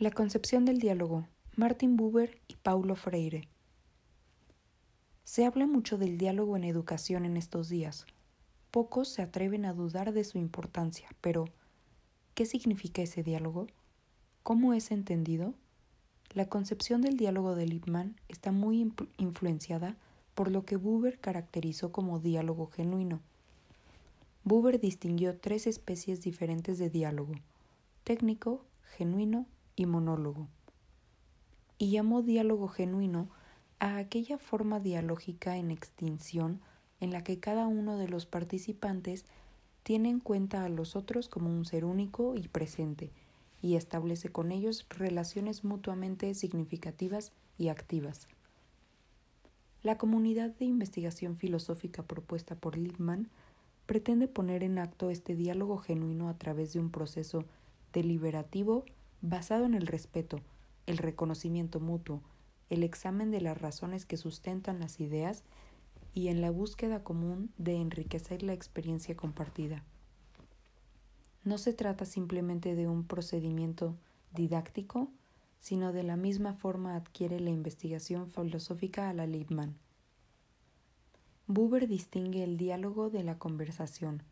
La concepción del diálogo. Martin Buber y Paulo Freire. Se habla mucho del diálogo en educación en estos días. Pocos se atreven a dudar de su importancia, pero ¿qué significa ese diálogo? ¿Cómo es entendido? La concepción del diálogo de Lippmann está muy influenciada por lo que Buber caracterizó como diálogo genuino. Buber distinguió tres especies diferentes de diálogo, técnico, genuino y monólogo, y llamó diálogo genuino a aquella forma dialógica en extinción en la que cada uno de los participantes tiene en cuenta a los otros como un ser único y presente, y establece con ellos relaciones mutuamente significativas y activas. La comunidad de investigación filosófica propuesta por Lippmann pretende poner en acto este diálogo genuino a través de un proceso deliberativo basado en el respeto, el reconocimiento mutuo, el examen de las razones que sustentan las ideas y en la búsqueda común de enriquecer la experiencia compartida. No se trata simplemente de un procedimiento didáctico, sino de la misma forma adquiere la investigación filosófica a la Liebman. Buber distingue el diálogo de la conversación.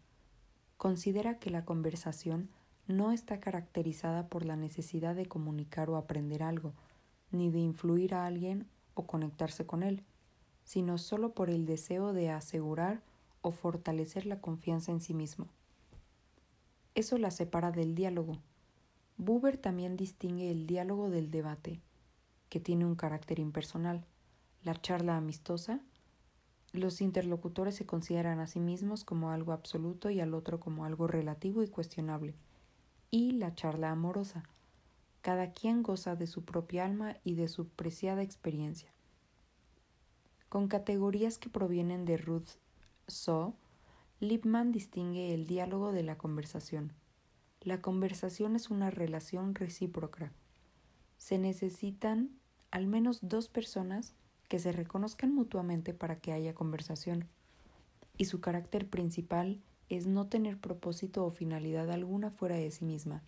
Considera que la conversación no está caracterizada por la necesidad de comunicar o aprender algo, ni de influir a alguien o conectarse con él, sino solo por el deseo de asegurar o fortalecer la confianza en sí mismo. Eso la separa del diálogo. Buber también distingue el diálogo del debate, que tiene un carácter impersonal. La charla amistosa, los interlocutores se consideran a sí mismos como algo absoluto y al otro como algo relativo y cuestionable y la charla amorosa. Cada quien goza de su propia alma y de su preciada experiencia. Con categorías que provienen de Ruth So, Lippmann distingue el diálogo de la conversación. La conversación es una relación recíproca. Se necesitan al menos dos personas que se reconozcan mutuamente para que haya conversación, y su carácter principal es no tener propósito o finalidad alguna fuera de sí misma.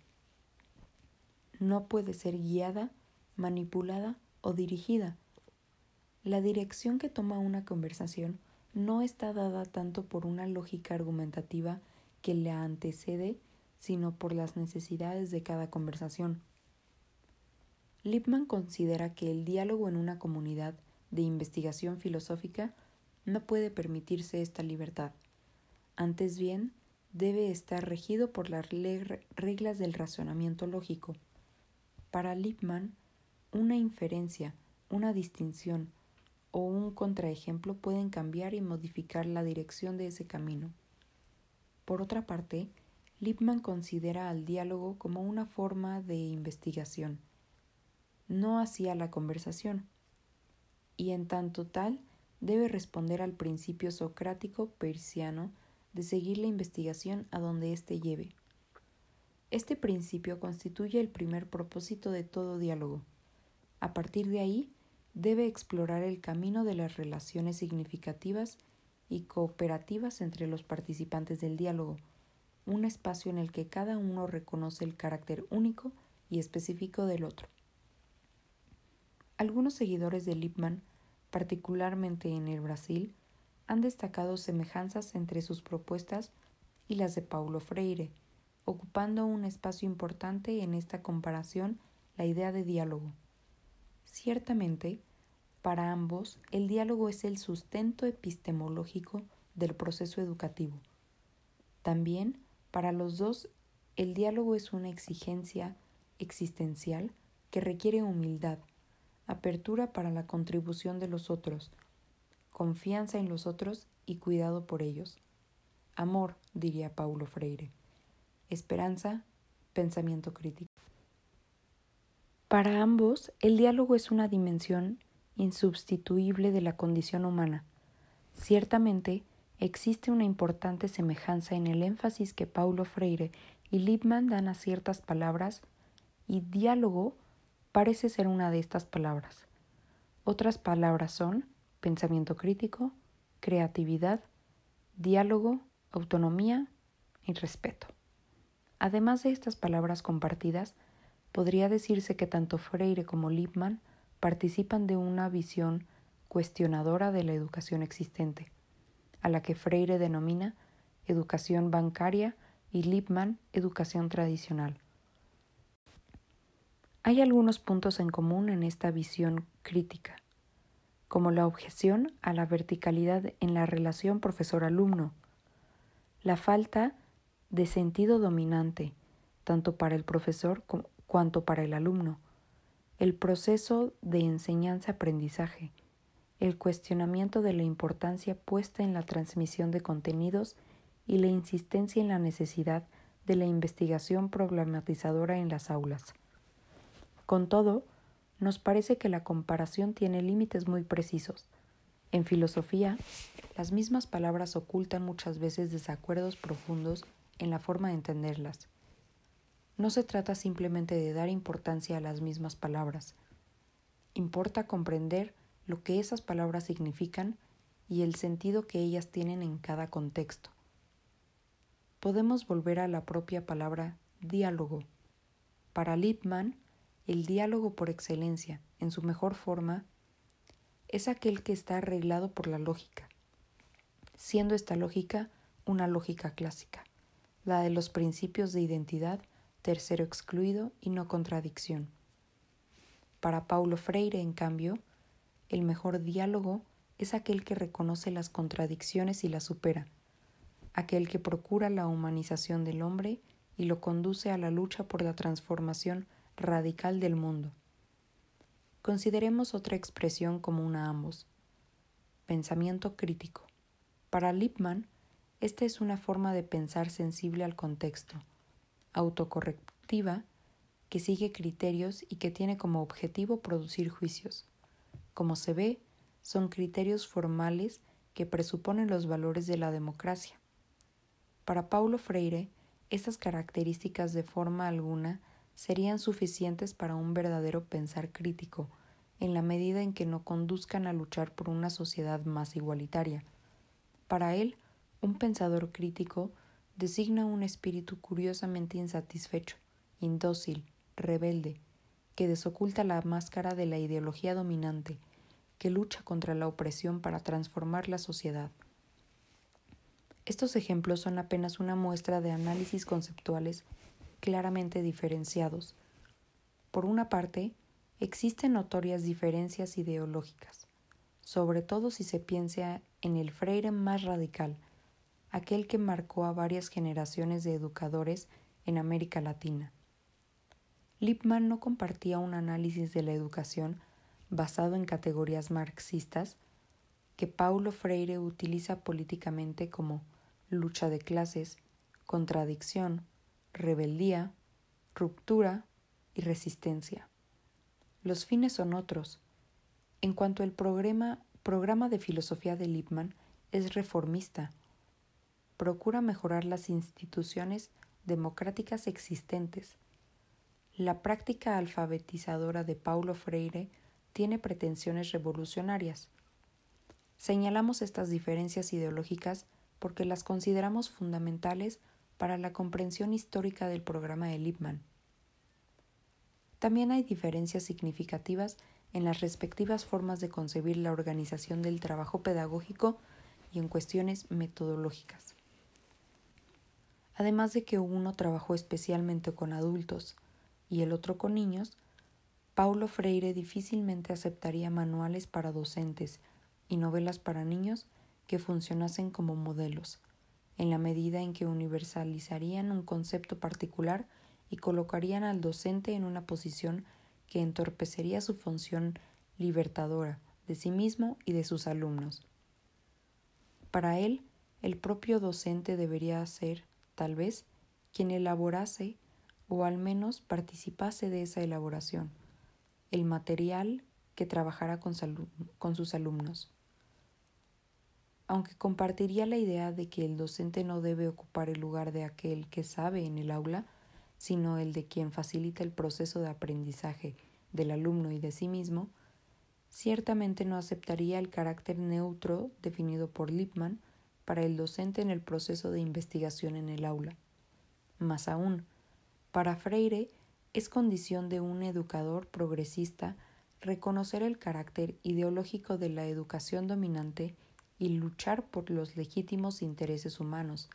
No puede ser guiada, manipulada o dirigida. La dirección que toma una conversación no está dada tanto por una lógica argumentativa que la antecede, sino por las necesidades de cada conversación. Lippmann considera que el diálogo en una comunidad de investigación filosófica no puede permitirse esta libertad. Antes bien, debe estar regido por las reglas del razonamiento lógico. Para Lippmann, una inferencia, una distinción o un contraejemplo pueden cambiar y modificar la dirección de ese camino. Por otra parte, Lippmann considera al diálogo como una forma de investigación, no hacia la conversación, y en tanto tal debe responder al principio socrático persiano de seguir la investigación a donde éste lleve. Este principio constituye el primer propósito de todo diálogo. A partir de ahí, debe explorar el camino de las relaciones significativas y cooperativas entre los participantes del diálogo, un espacio en el que cada uno reconoce el carácter único y específico del otro. Algunos seguidores de Lippmann, particularmente en el Brasil, han destacado semejanzas entre sus propuestas y las de Paulo Freire, ocupando un espacio importante en esta comparación la idea de diálogo. Ciertamente, para ambos, el diálogo es el sustento epistemológico del proceso educativo. También, para los dos, el diálogo es una exigencia existencial que requiere humildad, apertura para la contribución de los otros, confianza en los otros y cuidado por ellos. Amor, diría Paulo Freire. Esperanza, pensamiento crítico. Para ambos, el diálogo es una dimensión insubstituible de la condición humana. Ciertamente, existe una importante semejanza en el énfasis que Paulo Freire y Lippmann dan a ciertas palabras, y diálogo parece ser una de estas palabras. Otras palabras son pensamiento crítico, creatividad, diálogo, autonomía y respeto. Además de estas palabras compartidas, podría decirse que tanto Freire como Lippmann participan de una visión cuestionadora de la educación existente, a la que Freire denomina educación bancaria y Lippmann educación tradicional. Hay algunos puntos en común en esta visión crítica, como la objeción a la verticalidad en la relación profesor-alumno, la falta de sentido dominante, tanto para el profesor cuanto para el alumno, el proceso de enseñanza-aprendizaje, el cuestionamiento de la importancia puesta en la transmisión de contenidos y la insistencia en la necesidad de la investigación problematizadora en las aulas. Con todo, nos parece que la comparación tiene límites muy precisos. En filosofía, las mismas palabras ocultan muchas veces desacuerdos profundos en la forma de entenderlas. No se trata simplemente de dar importancia a las mismas palabras. Importa comprender lo que esas palabras significan y el sentido que ellas tienen en cada contexto. Podemos volver a la propia palabra diálogo. Para Lippmann, el diálogo por excelencia, en su mejor forma, es aquel que está arreglado por la lógica, siendo esta lógica una lógica clásica, la de los principios de identidad, tercero excluido y no contradicción. Para Paulo Freire, en cambio, el mejor diálogo es aquel que reconoce las contradicciones y las supera, aquel que procura la humanización del hombre y lo conduce a la lucha por la transformación radical del mundo. Consideremos otra expresión común a ambos. Pensamiento crítico. Para Lippmann, esta es una forma de pensar sensible al contexto, autocorrectiva, que sigue criterios y que tiene como objetivo producir juicios. Como se ve, son criterios formales que presuponen los valores de la democracia. Para Paulo Freire, estas características de forma alguna serían suficientes para un verdadero pensar crítico, en la medida en que no conduzcan a luchar por una sociedad más igualitaria. Para él, un pensador crítico designa un espíritu curiosamente insatisfecho, indócil, rebelde, que desoculta la máscara de la ideología dominante, que lucha contra la opresión para transformar la sociedad. Estos ejemplos son apenas una muestra de análisis conceptuales claramente diferenciados. Por una parte, existen notorias diferencias ideológicas, sobre todo si se piensa en el Freire más radical, aquel que marcó a varias generaciones de educadores en América Latina. Lippmann no compartía un análisis de la educación basado en categorías marxistas que Paulo Freire utiliza políticamente como lucha de clases, contradicción, rebeldía, ruptura y resistencia. Los fines son otros. En cuanto programa, programa de filosofía de Lippmann es reformista, procura mejorar las instituciones democráticas existentes. La práctica alfabetizadora de Paulo Freire tiene pretensiones revolucionarias. Señalamos estas diferencias ideológicas porque las consideramos fundamentales para la comprensión histórica del programa de Lippmann. También hay diferencias significativas en las respectivas formas de concebir la organización del trabajo pedagógico y en cuestiones metodológicas. Además de que uno trabajó especialmente con adultos y el otro con niños, Paulo Freire difícilmente aceptaría manuales para docentes y novelas para niños que funcionasen como modelos, en la medida en que universalizarían un concepto particular y colocarían al docente en una posición que entorpecería su función libertadora de sí mismo y de sus alumnos. Para él, el propio docente debería ser, tal vez, quien elaborase o al menos participase de esa elaboración, el material que trabajara con, con sus alumnos aunque compartiría la idea de que el docente no debe ocupar el lugar de aquel que sabe en el aula, sino el de quien facilita el proceso de aprendizaje del alumno y de sí mismo, ciertamente no aceptaría el carácter neutro definido por Lippmann para el docente en el proceso de investigación en el aula. Más aún, para Freire, es condición de un educador progresista reconocer el carácter ideológico de la educación dominante y luchar por los legítimos intereses humanos,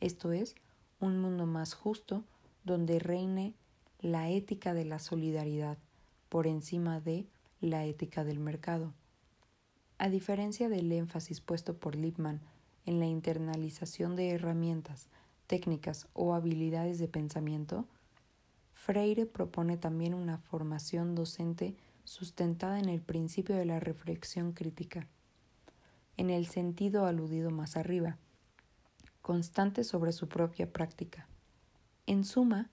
esto es, un mundo más justo donde reine la ética de la solidaridad por encima de la ética del mercado. A diferencia del énfasis puesto por Lippmann en la internalización de herramientas, técnicas o habilidades de pensamiento, Freire propone también una formación docente sustentada en el principio de la reflexión crítica, en el sentido aludido más arriba, constante sobre su propia práctica. En suma,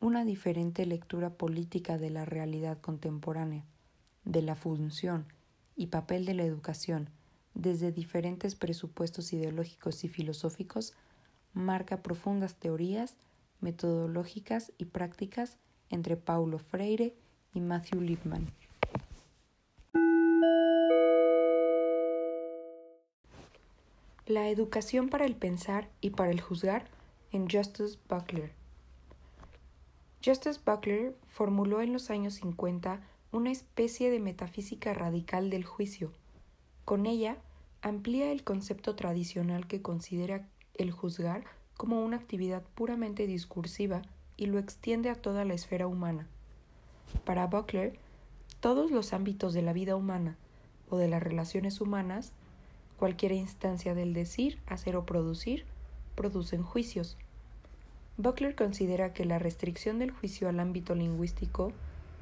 una diferente lectura política de la realidad contemporánea, de la función y papel de la educación desde diferentes presupuestos ideológicos y filosóficos marca profundas teorías metodológicas y prácticas entre Paulo Freire y Matthew Lipman. La educación para el pensar y para el juzgar en Justice Buckler. Justice Buckler formuló en los años 50 una especie de metafísica radical del juicio. Con ella amplía el concepto tradicional que considera el juzgar como una actividad puramente discursiva y lo extiende a toda la esfera humana. Para Buckler, todos los ámbitos de la vida humana o de las relaciones humanas, cualquier instancia del decir, hacer o producir, producen juicios. Buckler considera que la restricción del juicio al ámbito lingüístico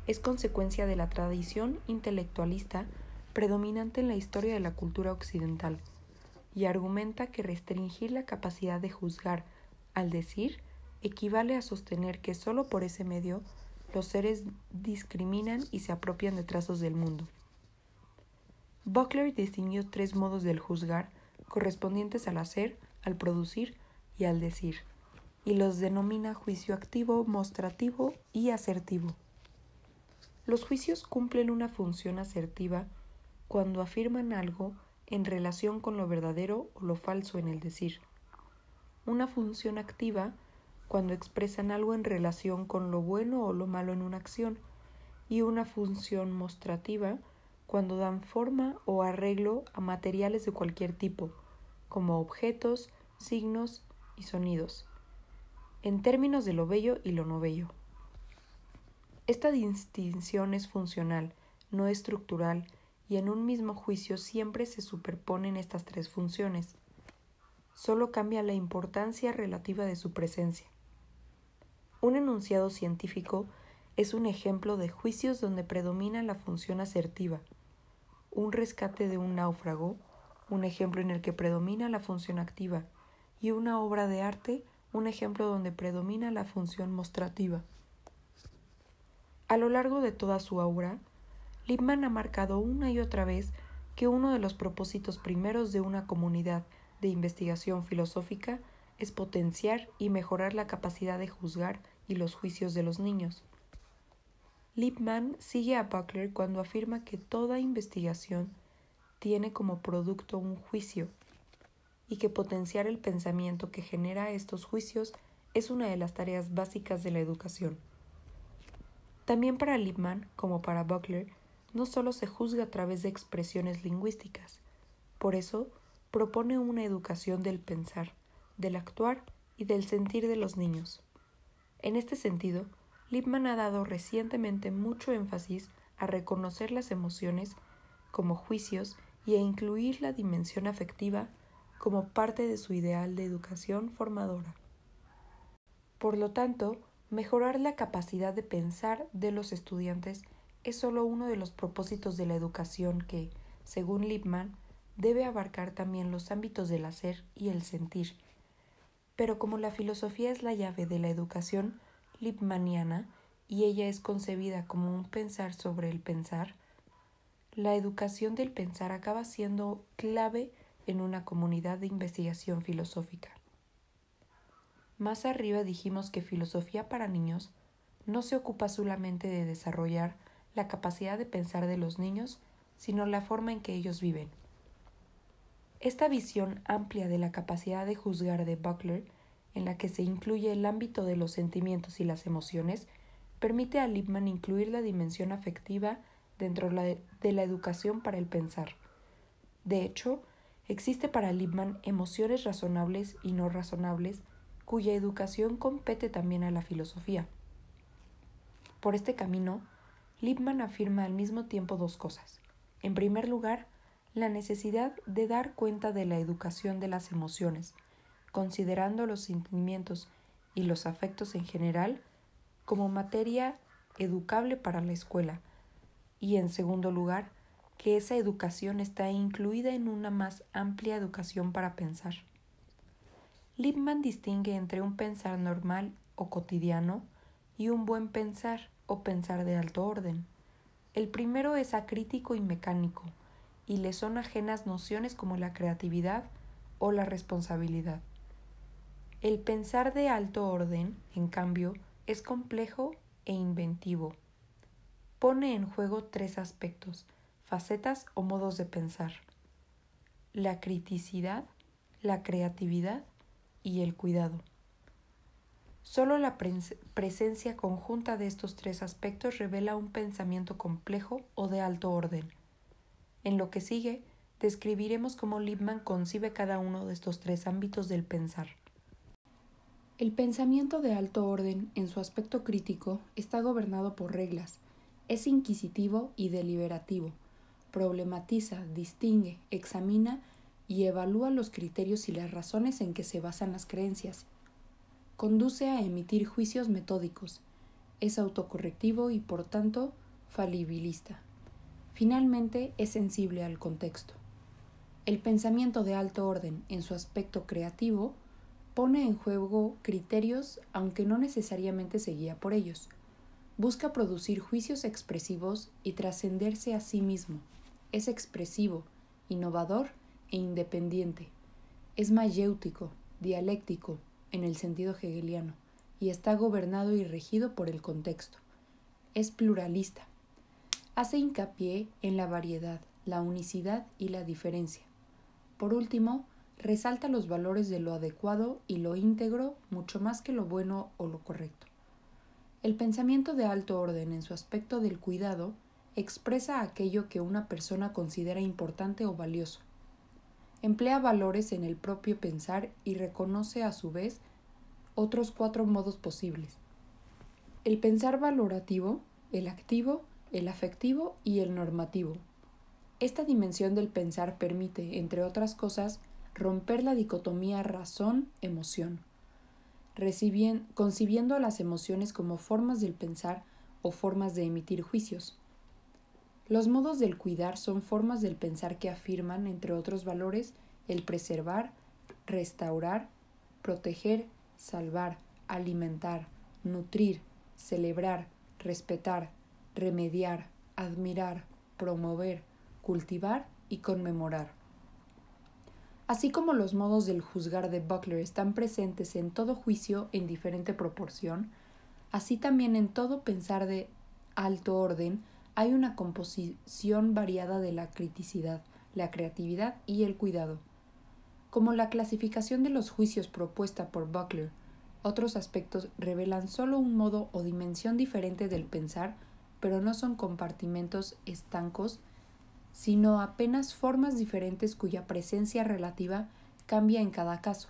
es consecuencia de la tradición intelectualista predominante en la historia de la cultura occidental y argumenta que restringir la capacidad de juzgar al decir equivale a sostener que sólo por ese medio los seres discriminan y se apropian de trazos del mundo. Buckler distinguió tres modos del juzgar correspondientes al hacer, al producir y al decir, y los denomina juicio activo, mostrativo y asertivo. Los juicios cumplen una función asertiva cuando afirman algo en relación con lo verdadero o lo falso en el decir. Una función activa cuando expresan algo en relación con lo bueno o lo malo en una acción y una función mostrativa cuando dan forma o arreglo a materiales de cualquier tipo, como objetos, signos y sonidos, en términos de lo bello y lo no bello. Esta distinción es funcional, no estructural, y en un mismo juicio siempre se superponen estas tres funciones. Solo cambia la importancia relativa de su presencia. Un enunciado científico es un ejemplo de juicios donde predomina la función asertiva. Un rescate de un náufrago, un ejemplo en el que predomina la función activa, y una obra de arte, un ejemplo donde predomina la función mostrativa. A lo largo de toda su obra, Lippmann ha marcado una y otra vez que uno de los propósitos primeros de una comunidad de investigación filosófica es potenciar y mejorar la capacidad de juzgar y los juicios de los niños. Lippmann sigue a Buckler cuando afirma que toda investigación tiene como producto un juicio y que potenciar el pensamiento que genera estos juicios es una de las tareas básicas de la educación. También para Lippmann, como para Buckler, no solo se juzga a través de expresiones lingüísticas, por eso propone una educación del pensar, del actuar y del sentir de los niños. En este sentido, Lippmann ha dado recientemente mucho énfasis a reconocer las emociones como juicios y a incluir la dimensión afectiva como parte de su ideal de educación formadora. Por lo tanto, mejorar la capacidad de pensar de los estudiantes es solo uno de los propósitos de la educación que, según Lippmann, debe abarcar también los ámbitos del hacer y el sentir. Pero como la filosofía es la llave de la educación lippmanniana y ella es concebida como un pensar sobre el pensar, la educación del pensar acaba siendo clave en una comunidad de investigación filosófica. Más arriba dijimos que filosofía para niños no se ocupa solamente de desarrollar la capacidad de pensar de los niños, sino la forma en que ellos viven. Esta visión amplia de la capacidad de juzgar de Buckler, en la que se incluye el ámbito de los sentimientos y las emociones, permite a Lippmann incluir la dimensión afectiva dentro de la educación para el pensar. De hecho, existe para Lippmann emociones razonables y no razonables cuya educación compete también a la filosofía. Por este camino, Lippmann afirma al mismo tiempo dos cosas. En primer lugar, la necesidad de dar cuenta de la educación de las emociones, considerando los sentimientos y los afectos en general como materia educable para la escuela, y en segundo lugar, que esa educación está incluida en una más amplia educación para pensar. Lippmann distingue entre un pensar normal o cotidiano y un buen pensar o pensar de alto orden. El primero es acrítico y mecánico, y le son ajenas nociones como la creatividad o la responsabilidad. El pensar de alto orden, en cambio, es complejo e inventivo. Pone en juego tres aspectos, facetas o modos de pensar. La criticidad, la creatividad y el cuidado. Solo la presencia conjunta de estos tres aspectos revela un pensamiento complejo o de alto orden. En lo que sigue, describiremos cómo Lippmann concibe cada uno de estos tres ámbitos del pensar. El pensamiento de alto orden, en su aspecto crítico, está gobernado por reglas, es inquisitivo y deliberativo, problematiza, distingue, examina y evalúa los criterios y las razones en que se basan las creencias, conduce a emitir juicios metódicos, es autocorrectivo y por tanto falibilista. Finalmente es sensible al contexto. El pensamiento de alto orden en su aspecto creativo pone en juego criterios aunque no necesariamente se guía por ellos. Busca producir juicios expresivos y trascenderse a sí mismo. Es expresivo, innovador e independiente. Es mayéutico, dialéctico, en el sentido hegeliano, y está gobernado y regido por el contexto. Es pluralista. Hace hincapié en la variedad, la unicidad y la diferencia. Por último, resalta los valores de lo adecuado y lo íntegro mucho más que lo bueno o lo correcto. El pensamiento de alto orden en su aspecto del cuidado expresa aquello que una persona considera importante o valioso, emplea valores en el propio pensar y reconoce a su vez otros cuatro modos posibles. El pensar valorativo, el activo, el afectivo y el normativo. Esta dimensión del pensar permite, entre otras cosas, romper la dicotomía razón-emoción, concibiendo las emociones como formas del pensar o formas de emitir juicios. Los modos del cuidar son formas del pensar que afirman, entre otros valores, el preservar, restaurar, proteger, salvar, alimentar, nutrir, celebrar, respetar, remediar, admirar, promover, cultivar y conmemorar. Así como los modos del juzgar de Buckler están presentes en todo juicio en diferente proporción, así también en todo pensar de alto orden hay una composición variada de la criticidad, la creatividad y el cuidado. Como la clasificación de los juicios propuesta por Buckler, otros aspectos revelan solo un modo o dimensión diferente del pensar, pero no son compartimentos estancos, sino apenas formas diferentes cuya presencia relativa cambia en cada caso.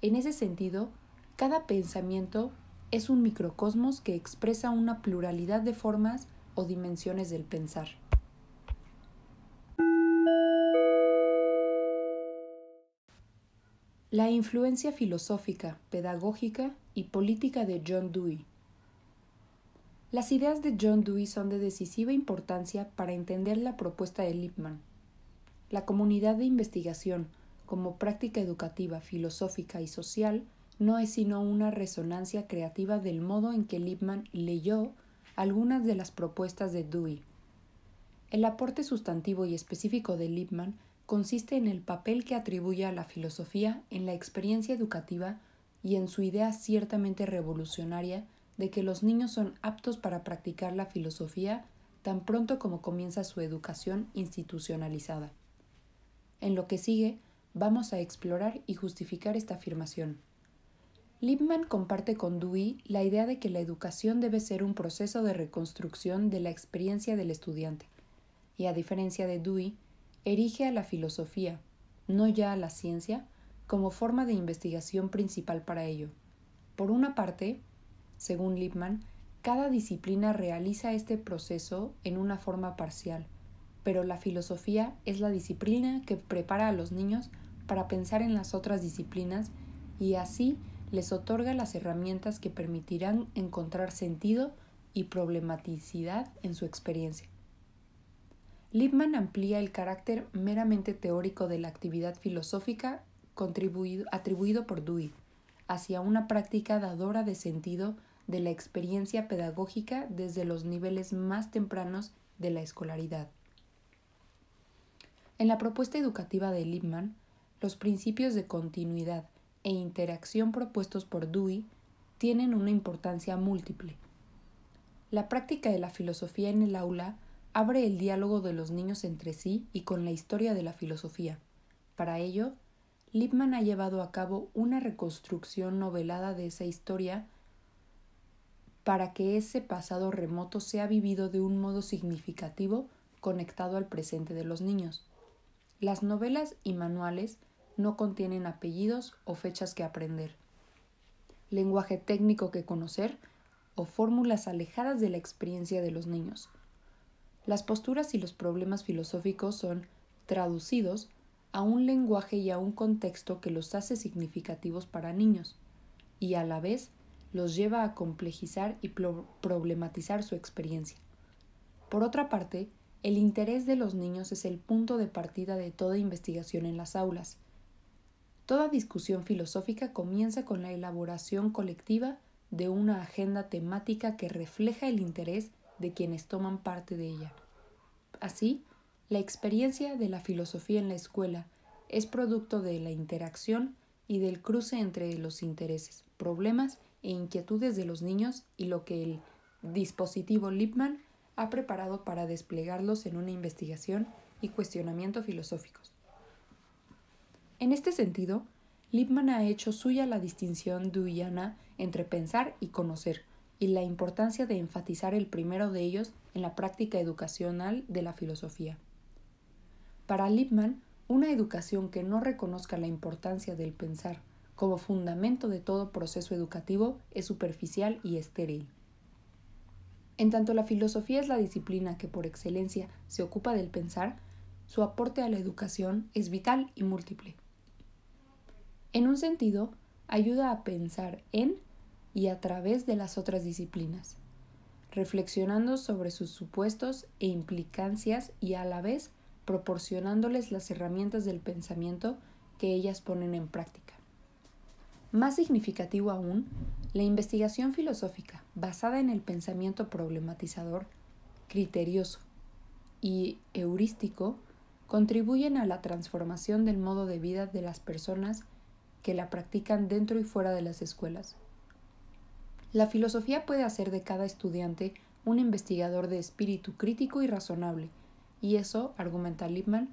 En ese sentido, cada pensamiento es un microcosmos que expresa una pluralidad de formas o dimensiones del pensar. La influencia filosófica, pedagógica y política de John Dewey. Las ideas de John Dewey son de decisiva importancia para entender la propuesta de Lippmann. La comunidad de investigación, como práctica educativa, filosófica y social, no es sino una resonancia creativa del modo en que Lippmann leyó algunas de las propuestas de Dewey. El aporte sustantivo y específico de Lippmann consiste en el papel que atribuye a la filosofía en la experiencia educativa y en su idea ciertamente revolucionaria de que los niños son aptos para practicar la filosofía tan pronto como comienza su educación institucionalizada. En lo que sigue, vamos a explorar y justificar esta afirmación. Lippmann comparte con Dewey la idea de que la educación debe ser un proceso de reconstrucción de la experiencia del estudiante, y a diferencia de Dewey, erige a la filosofía, no ya a la ciencia, como forma de investigación principal para ello. Por una parte, según Lippmann, cada disciplina realiza este proceso en una forma parcial, pero la filosofía es la disciplina que prepara a los niños para pensar en las otras disciplinas y así les otorga las herramientas que permitirán encontrar sentido y problematicidad en su experiencia. Lippmann amplía el carácter meramente teórico de la actividad filosófica atribuido por Dewey hacia una práctica dadora de sentido de la experiencia pedagógica desde los niveles más tempranos de la escolaridad. En la propuesta educativa de Lippmann, los principios de continuidad e interacción propuestos por Dewey tienen una importancia múltiple. La práctica de la filosofía en el aula abre el diálogo de los niños entre sí y con la historia de la filosofía. Para ello, Lippmann ha llevado a cabo una reconstrucción novelada de esa historia para que ese pasado remoto sea vivido de un modo significativo conectado al presente de los niños. Las novelas y manuales no contienen apellidos o fechas que aprender, lenguaje técnico que conocer o fórmulas alejadas de la experiencia de los niños. Las posturas y los problemas filosóficos son traducidos a un lenguaje y a un contexto que los hace significativos para niños y a la vez los lleva a complejizar y problematizar su experiencia. Por otra parte, el interés de los niños es el punto de partida de toda investigación en las aulas. Toda discusión filosófica comienza con la elaboración colectiva de una agenda temática que refleja el interés de quienes toman parte de ella. Así, la experiencia de la filosofía en la escuela es producto de la interacción y del cruce entre los intereses, problemas e inquietudes de los niños y lo que el dispositivo Lippmann ha preparado para desplegarlos en una investigación y cuestionamiento filosóficos. En este sentido, Lippmann ha hecho suya la distinción deweyana entre pensar y conocer, y la importancia de enfatizar el primero de ellos en la práctica educacional de la filosofía. Para Lippmann, una educación que no reconozca la importancia del pensar como fundamento de todo proceso educativo es superficial y estéril. En tanto la filosofía es la disciplina que por excelencia se ocupa del pensar, su aporte a la educación es vital y múltiple. En un sentido, ayuda a pensar en y a través de las otras disciplinas, reflexionando sobre sus supuestos e implicancias y a la vez proporcionándoles las herramientas del pensamiento que ellas ponen en práctica. Más significativo aún, la investigación filosófica, basada en el pensamiento problematizador, criterioso y heurístico, contribuyen a la transformación del modo de vida de las personas que la practican dentro y fuera de las escuelas. La filosofía puede hacer de cada estudiante un investigador de espíritu crítico y razonable, y eso, argumenta Lippmann,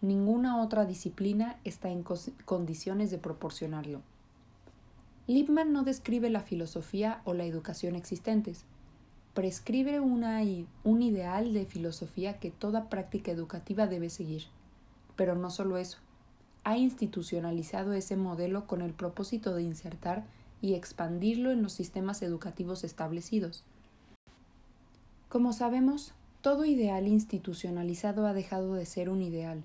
ninguna otra disciplina está en condiciones de proporcionarlo. Lippmann no describe la filosofía o la educación existentes, prescribe una, un ideal de filosofía que toda práctica educativa debe seguir. Pero no solo eso, ha institucionalizado ese modelo con el propósito de insertar y expandirlo en los sistemas educativos establecidos. Como sabemos, todo ideal institucionalizado ha dejado de ser un ideal,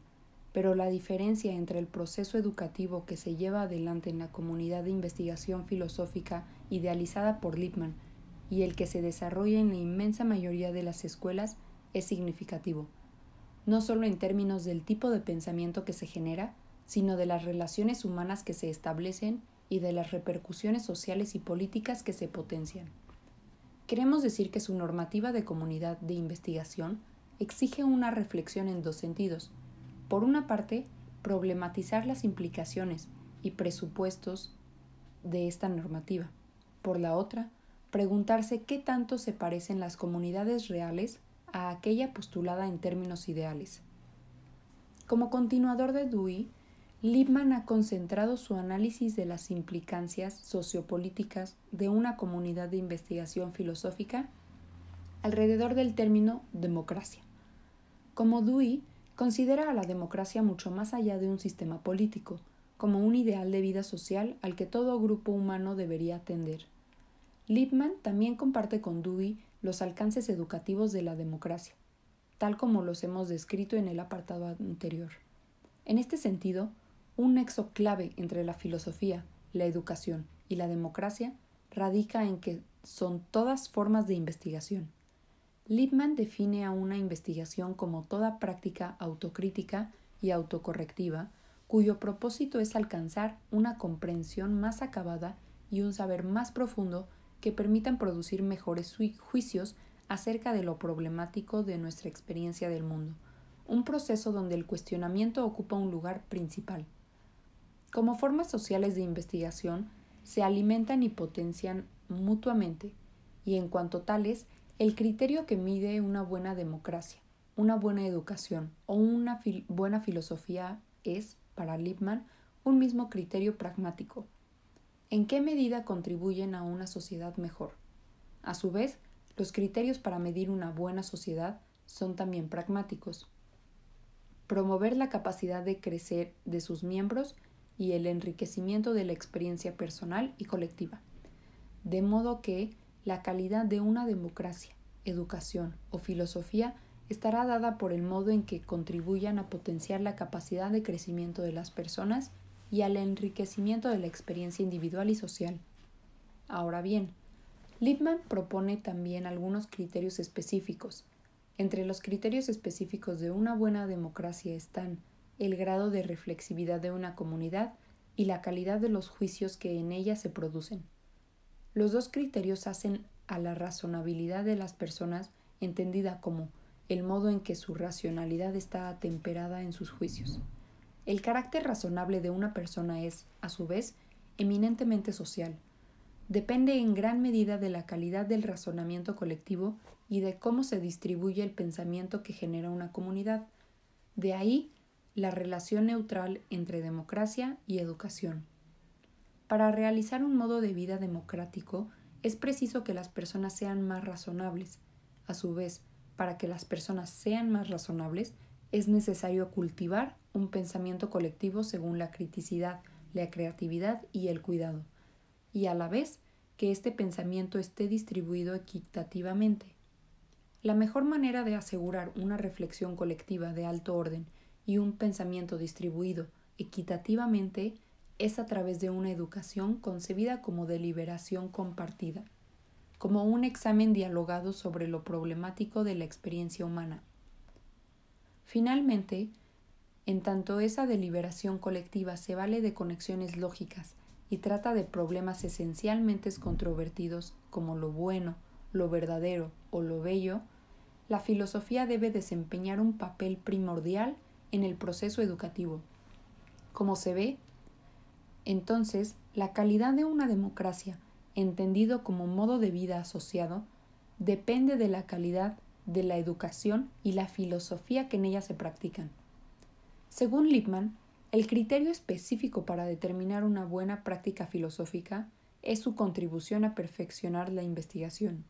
pero la diferencia entre el proceso educativo que se lleva adelante en la comunidad de investigación filosófica idealizada por Lippmann y el que se desarrolla en la inmensa mayoría de las escuelas es significativo, no solo en términos del tipo de pensamiento que se genera, sino de las relaciones humanas que se establecen y de las repercusiones sociales y políticas que se potencian. Queremos decir que su normativa de comunidad de investigación exige una reflexión en dos sentidos. Por una parte, problematizar las implicaciones y presupuestos de esta normativa. Por la otra, preguntarse qué tanto se parecen las comunidades reales a aquella postulada en términos ideales. Como continuador de Dewey, Lippmann ha concentrado su análisis de las implicancias sociopolíticas de una comunidad de investigación filosófica alrededor del término democracia. Como Dewey, considera a la democracia mucho más allá de un sistema político, como un ideal de vida social al que todo grupo humano debería atender. Lippmann también comparte con Dewey los alcances educativos de la democracia, tal como los hemos descrito en el apartado anterior. En este sentido, un nexo clave entre la filosofía, la educación y la democracia radica en que son todas formas de investigación. Lippmann define a una investigación como toda práctica autocrítica y autocorrectiva cuyo propósito es alcanzar una comprensión más acabada y un saber más profundo que permitan producir mejores juicios acerca de lo problemático de nuestra experiencia del mundo, un proceso donde el cuestionamiento ocupa un lugar principal. Como formas sociales de investigación, se alimentan y potencian mutuamente, y en cuanto tales, el criterio que mide una buena democracia, una buena educación o una buena filosofía es, para Lippmann, un mismo criterio pragmático. ¿En qué medida contribuyen a una sociedad mejor? A su vez, los criterios para medir una buena sociedad son también pragmáticos. Promover la capacidad de crecer de sus miembros y el enriquecimiento de la experiencia personal y colectiva. De modo que la calidad de una democracia, educación o filosofía estará dada por el modo en que contribuyan a potenciar la capacidad de crecimiento de las personas y al enriquecimiento de la experiencia individual y social. Ahora bien, Lippmann propone también algunos criterios específicos. Entre los criterios específicos de una buena democracia están el grado de reflexividad de una comunidad y la calidad de los juicios que en ella se producen. Los dos criterios hacen a la razonabilidad de las personas entendida como el modo en que su racionalidad está atemperada en sus juicios. El carácter razonable de una persona es, a su vez, eminentemente social. Depende en gran medida de la calidad del razonamiento colectivo y de cómo se distribuye el pensamiento que genera una comunidad. De ahí la relación neutral entre democracia y educación. Para realizar un modo de vida democrático es preciso que las personas sean más razonables. A su vez, para que las personas sean más razonables, es necesario cultivar un pensamiento colectivo según la criticidad, la creatividad y el cuidado, y a la vez que este pensamiento esté distribuido equitativamente. La mejor manera de asegurar una reflexión colectiva de alto orden y un pensamiento distribuido equitativamente es a través de una educación concebida como deliberación compartida, como un examen dialogado sobre lo problemático de la experiencia humana. Finalmente, en tanto esa deliberación colectiva se vale de conexiones lógicas y trata de problemas esencialmente controvertidos como lo bueno, lo verdadero o lo bello, la filosofía debe desempeñar un papel primordial en el proceso educativo. Como se ve, entonces, la calidad de una democracia, entendido como modo de vida asociado, depende de la calidad de la educación y la filosofía que en ella se practican. Según Lippmann, el criterio específico para determinar una buena práctica filosófica es su contribución a perfeccionar la investigación,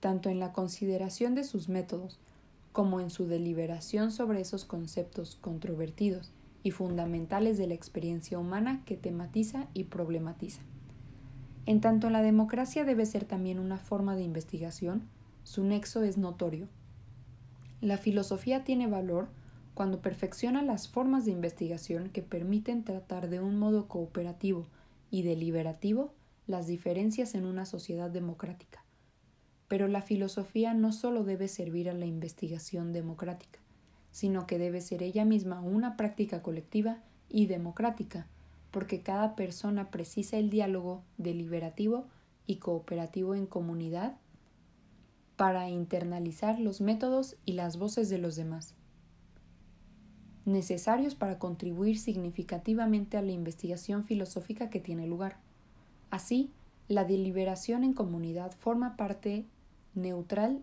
tanto en la consideración de sus métodos como en su deliberación sobre esos conceptos controvertidos y fundamentales de la experiencia humana que tematiza y problematiza. En tanto la democracia debe ser también una forma de investigación, su nexo es notorio. La filosofía tiene valor cuando perfecciona las formas de investigación que permiten tratar de un modo cooperativo y deliberativo las diferencias en una sociedad democrática. Pero la filosofía no solo debe servir a la investigación democrática, sino que debe ser ella misma una práctica colectiva y democrática, porque cada persona precisa el diálogo deliberativo y cooperativo en comunidad para internalizar los métodos y las voces de los demás, necesarios para contribuir significativamente a la investigación filosófica que tiene lugar. Así, la deliberación en comunidad forma parte neutral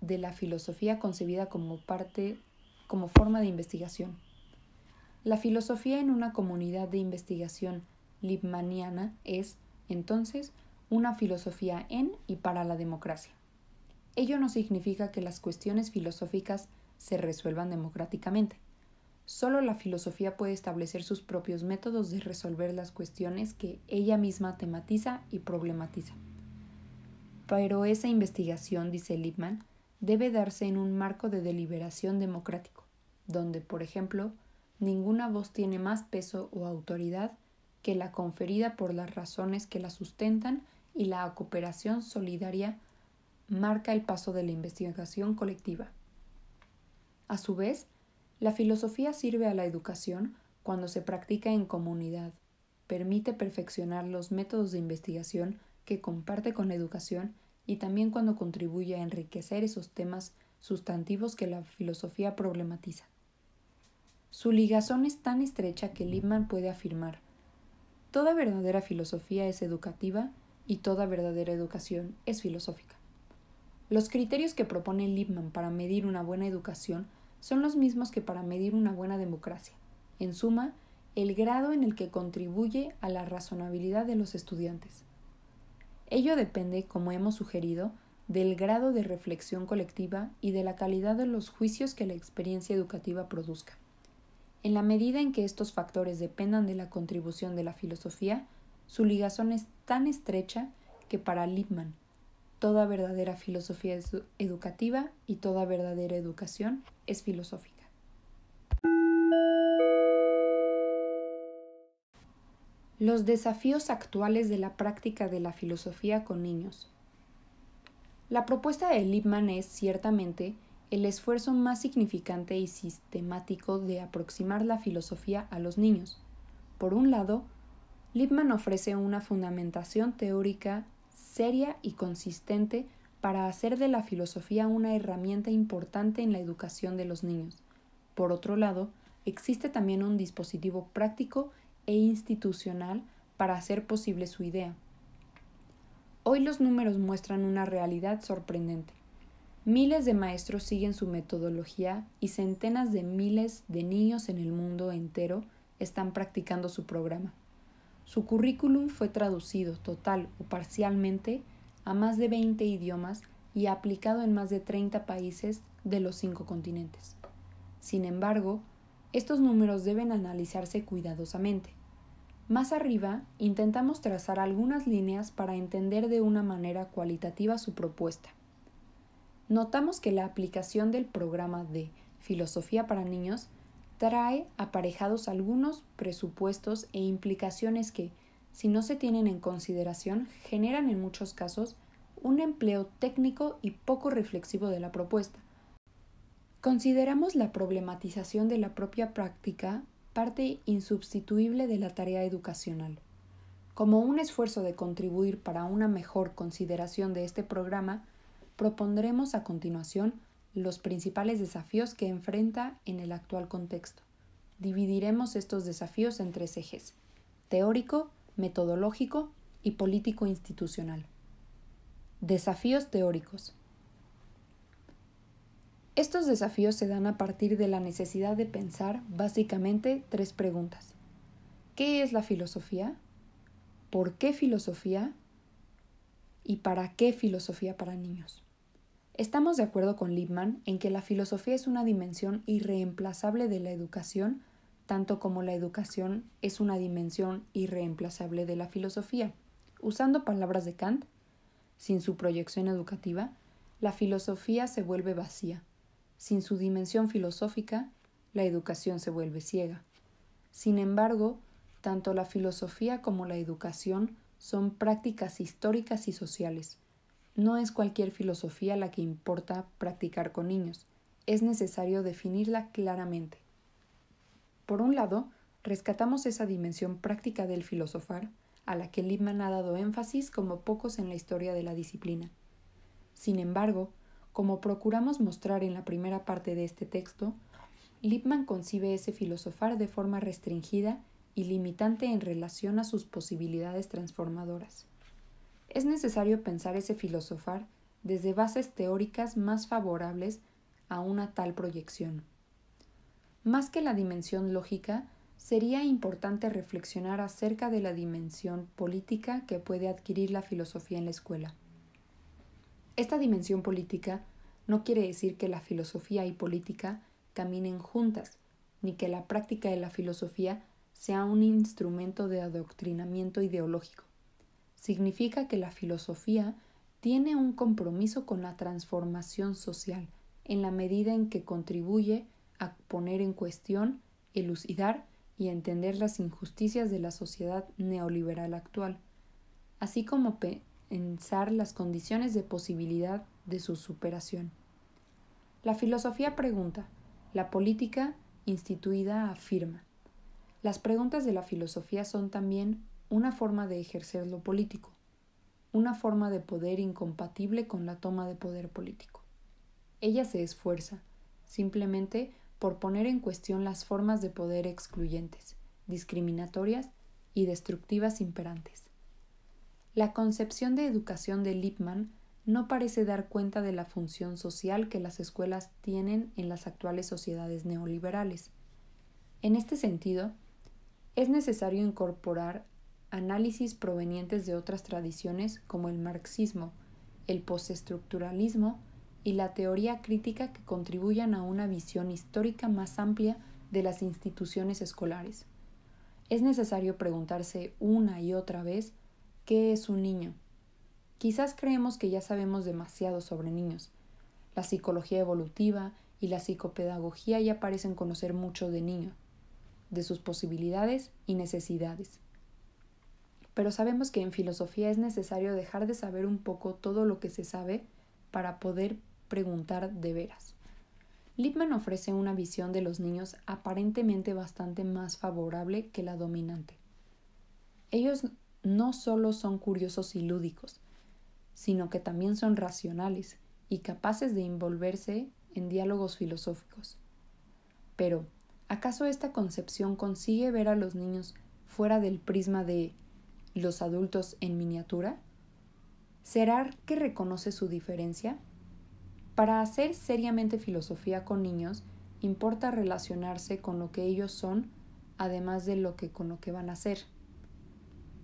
de la filosofía concebida como parte como forma de investigación. La filosofía en una comunidad de investigación libmaniana es, entonces, una filosofía en y para la democracia. Ello no significa que las cuestiones filosóficas se resuelvan democráticamente. Solo la filosofía puede establecer sus propios métodos de resolver las cuestiones que ella misma tematiza y problematiza. Pero esa investigación, dice Lippmann, debe darse en un marco de deliberación democrático, donde, por ejemplo, ninguna voz tiene más peso o autoridad que la conferida por las razones que la sustentan y la cooperación solidaria marca el paso de la investigación colectiva. A su vez, la filosofía sirve a la educación cuando se practica en comunidad, permite perfeccionar los métodos de investigación que comparte con la educación y también cuando contribuye a enriquecer esos temas sustantivos que la filosofía problematiza. Su ligazón es tan estrecha que Lippmann puede afirmar Toda verdadera filosofía es educativa y toda verdadera educación es filosófica. Los criterios que propone Lippmann para medir una buena educación son los mismos que para medir una buena democracia. En suma, el grado en el que contribuye a la razonabilidad de los estudiantes. Ello depende, como hemos sugerido, del grado de reflexión colectiva y de la calidad de los juicios que la experiencia educativa produzca. En la medida en que estos factores dependan de la contribución de la filosofía, su ligazón es tan estrecha que para Lippmann toda verdadera filosofía es educativa y toda verdadera educación es filosófica. Los desafíos actuales de la práctica de la filosofía con niños. La propuesta de Lippmann es, ciertamente, el esfuerzo más significante y sistemático de aproximar la filosofía a los niños. Por un lado, Lippmann ofrece una fundamentación teórica seria y consistente para hacer de la filosofía una herramienta importante en la educación de los niños. Por otro lado, existe también un dispositivo práctico e institucional para hacer posible su idea. Hoy los números muestran una realidad sorprendente. Miles de maestros siguen su metodología y centenas de miles de niños en el mundo entero están practicando su programa. Su currículum fue traducido total o parcialmente a más de 20 idiomas y aplicado en más de 30 países de los cinco continentes. Sin embargo, estos números deben analizarse cuidadosamente. Más arriba, intentamos trazar algunas líneas para entender de una manera cualitativa su propuesta notamos que la aplicación del programa de Filosofía para Niños trae aparejados algunos presupuestos e implicaciones que, si no se tienen en consideración, generan en muchos casos un empleo técnico y poco reflexivo de la propuesta. Consideramos la problematización de la propia práctica parte insubstituible de la tarea educacional. Como un esfuerzo de contribuir para una mejor consideración de este programa, propondremos a continuación los principales desafíos que enfrenta en el actual contexto. Dividiremos estos desafíos en tres ejes teórico, metodológico y político institucional. Desafíos teóricos. Estos desafíos se dan a partir de la necesidad de pensar básicamente tres preguntas. ¿Qué es la filosofía? ¿Por qué filosofía? ¿Y para qué filosofía para niños? Estamos de acuerdo con Lippmann en que la filosofía es una dimensión irreemplazable de la educación, tanto como la educación es una dimensión irreemplazable de la filosofía. Usando palabras de Kant, sin su proyección educativa, la filosofía se vuelve vacía. Sin su dimensión filosófica, la educación se vuelve ciega. Sin embargo, tanto la filosofía como la educación son prácticas históricas y sociales, no es cualquier filosofía la que importa practicar con niños, es necesario definirla claramente. Por un lado, rescatamos esa dimensión práctica del filosofar, a la que Lippmann ha dado énfasis como pocos en la historia de la disciplina. Sin embargo, como procuramos mostrar en la primera parte de este texto, Lippmann concibe ese filosofar de forma restringida y limitante en relación a sus posibilidades transformadoras es necesario pensar ese filosofar desde bases teóricas más favorables a una tal proyección. Más que la dimensión lógica, sería importante reflexionar acerca de la dimensión política que puede adquirir la filosofía en la escuela. Esta dimensión política no quiere decir que la filosofía y política caminen juntas, ni que la práctica de la filosofía sea un instrumento de adoctrinamiento ideológico. Significa que la filosofía tiene un compromiso con la transformación social, en la medida en que contribuye a poner en cuestión, elucidar y entender las injusticias de la sociedad neoliberal actual, así como pensar las condiciones de posibilidad de su superación. La filosofía pregunta, la política instituida afirma. Las preguntas de la filosofía son también una forma de ejercer lo político, una forma de poder incompatible con la toma de poder político. Ella se esfuerza, simplemente por poner en cuestión las formas de poder excluyentes, discriminatorias y destructivas imperantes. La concepción de educación de Lippmann no parece dar cuenta de la función social que las escuelas tienen en las actuales sociedades neoliberales. En este sentido, es necesario incorporar análisis provenientes de otras tradiciones como el marxismo, el postestructuralismo y la teoría crítica que contribuyan a una visión histórica más amplia de las instituciones escolares. Es necesario preguntarse una y otra vez qué es un niño. Quizás creemos que ya sabemos demasiado sobre niños. La psicología evolutiva y la psicopedagogía ya parecen conocer mucho de niño, de sus posibilidades y necesidades. Pero sabemos que en filosofía es necesario dejar de saber un poco todo lo que se sabe para poder preguntar de veras. Lippmann ofrece una visión de los niños aparentemente bastante más favorable que la dominante. Ellos no solo son curiosos y lúdicos, sino que también son racionales y capaces de envolverse en diálogos filosóficos. Pero, ¿acaso esta concepción consigue ver a los niños fuera del prisma de los adultos en miniatura? ¿Será que reconoce su diferencia? Para hacer seriamente filosofía con niños, importa relacionarse con lo que ellos son, además de lo que con lo que van a ser.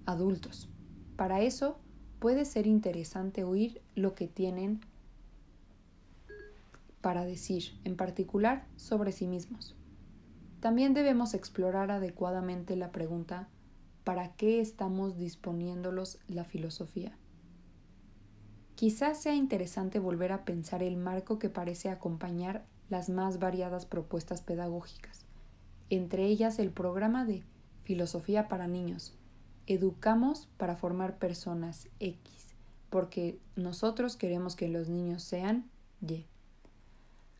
Adultos. Para eso puede ser interesante oír lo que tienen para decir, en particular sobre sí mismos. También debemos explorar adecuadamente la pregunta ¿para qué estamos disponiéndolos la filosofía? Quizás sea interesante volver a pensar el marco que parece acompañar las más variadas propuestas pedagógicas, entre ellas el programa de Filosofía para Niños. Educamos para formar personas X, porque nosotros queremos que los niños sean Y.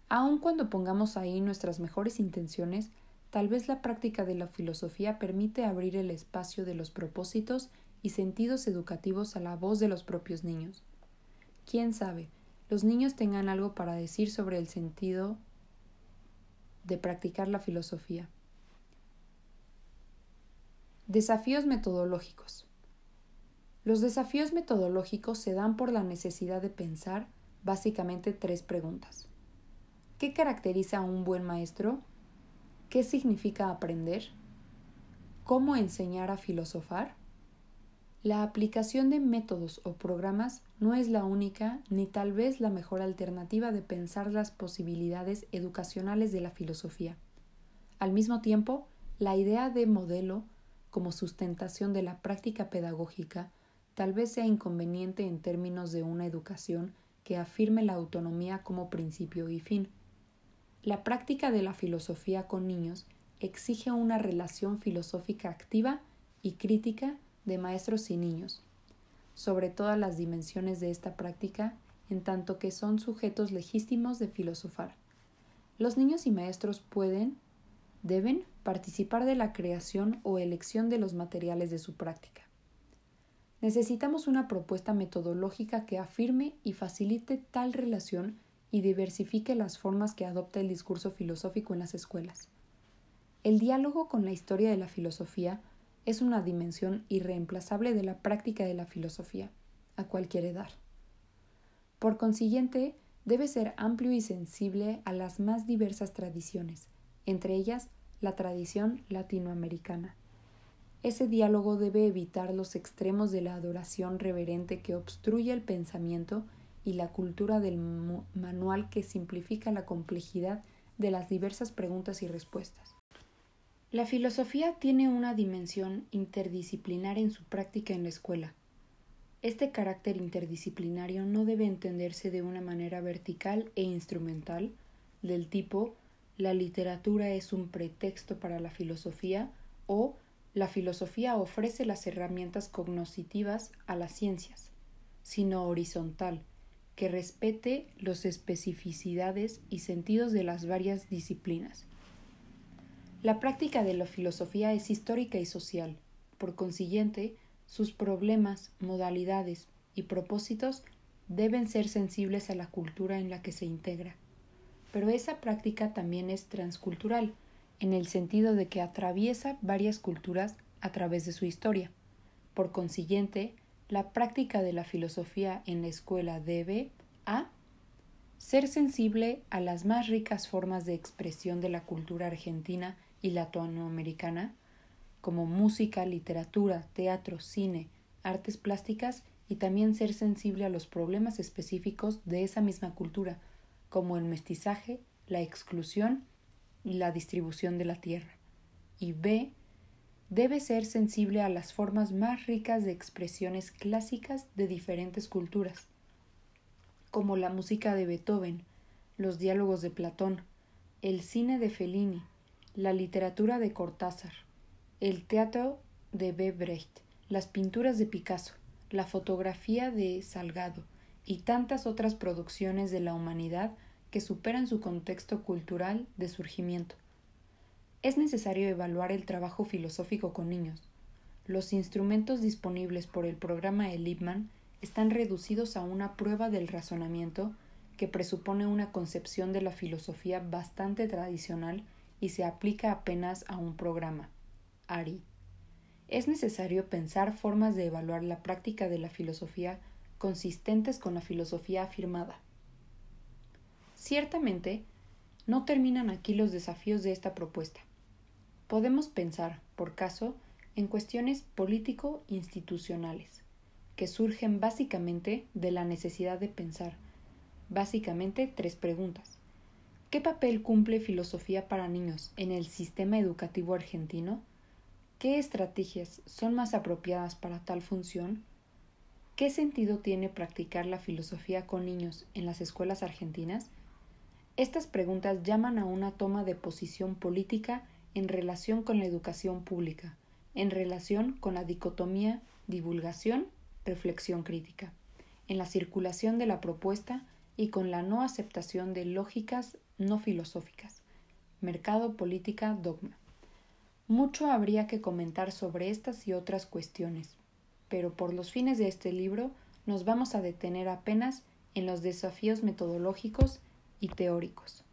Aun cuando pongamos ahí nuestras mejores intenciones, tal vez la práctica de la filosofía permite abrir el espacio de los propósitos y sentidos educativos a la voz de los propios niños. Quién sabe, los niños tengan algo para decir sobre el sentido de practicar la filosofía. Desafíos metodológicos. Los desafíos metodológicos se dan por la necesidad de pensar básicamente tres preguntas. ¿Qué caracteriza a un buen maestro? ¿Qué significa aprender? ¿Cómo enseñar a filosofar? La aplicación de métodos o programas no es la única ni tal vez la mejor alternativa de pensar las posibilidades educacionales de la filosofía. Al mismo tiempo, la idea de modelo como sustentación de la práctica pedagógica tal vez sea inconveniente en términos de una educación que afirme la autonomía como principio y fin. La práctica de la filosofía con niños exige una relación filosófica activa y crítica de maestros y niños, sobre todas las dimensiones de esta práctica, en tanto que son sujetos legítimos de filosofar. Los niños y maestros pueden, deben, participar de la creación o elección de los materiales de su práctica. Necesitamos una propuesta metodológica que afirme y facilite tal relación y diversifique las formas que adopta el discurso filosófico en las escuelas. El diálogo con la historia de la filosofía es una dimensión irreemplazable de la práctica de la filosofía, a cualquier edad. Por consiguiente, debe ser amplio y sensible a las más diversas tradiciones, entre ellas la tradición latinoamericana. Ese diálogo debe evitar los extremos de la adoración reverente que obstruye el pensamiento y la cultura del manual que simplifica la complejidad de las diversas preguntas y respuestas. La filosofía tiene una dimensión interdisciplinar en su práctica en la escuela. Este carácter interdisciplinario no debe entenderse de una manera vertical e instrumental, del tipo la literatura es un pretexto para la filosofía o la filosofía ofrece las herramientas cognoscitivas a las ciencias, sino horizontal, que respete las especificidades y sentidos de las varias disciplinas. La práctica de la filosofía es histórica y social, por consiguiente, sus problemas, modalidades y propósitos deben ser sensibles a la cultura en la que se integra. Pero esa práctica también es transcultural, en el sentido de que atraviesa varias culturas a través de su historia. Por consiguiente, la práctica de la filosofía en la escuela debe a ser sensible a las más ricas formas de expresión de la cultura argentina y latinoamericana, como música, literatura, teatro, cine, artes plásticas, y también ser sensible a los problemas específicos de esa misma cultura, como el mestizaje, la exclusión y la distribución de la tierra. Y B. Debe ser sensible a las formas más ricas de expresiones clásicas de diferentes culturas, como la música de Beethoven, los diálogos de Platón, el cine de Fellini, la literatura de Cortázar, el teatro de B. Las pinturas de Picasso, la fotografía de Salgado y tantas otras producciones de la humanidad que superan su contexto cultural de surgimiento. Es necesario evaluar el trabajo filosófico con niños. Los instrumentos disponibles por el programa Elipman están reducidos a una prueba del razonamiento que presupone una concepción de la filosofía bastante tradicional y se aplica apenas a un programa, ARI. Es necesario pensar formas de evaluar la práctica de la filosofía consistentes con la filosofía afirmada. Ciertamente, no terminan aquí los desafíos de esta propuesta. Podemos pensar, por caso, en cuestiones político-institucionales, que surgen básicamente de la necesidad de pensar, básicamente tres preguntas. ¿Qué papel cumple filosofía para niños en el sistema educativo argentino? ¿Qué estrategias son más apropiadas para tal función? ¿Qué sentido tiene practicar la filosofía con niños en las escuelas argentinas? Estas preguntas llaman a una toma de posición política en relación con la educación pública, en relación con la dicotomía divulgación, reflexión crítica, en la circulación de la propuesta y con la no aceptación de lógicas no filosóficas, mercado, política, dogma. Mucho habría que comentar sobre estas y otras cuestiones, pero por los fines de este libro nos vamos a detener apenas en los desafíos metodológicos y teóricos.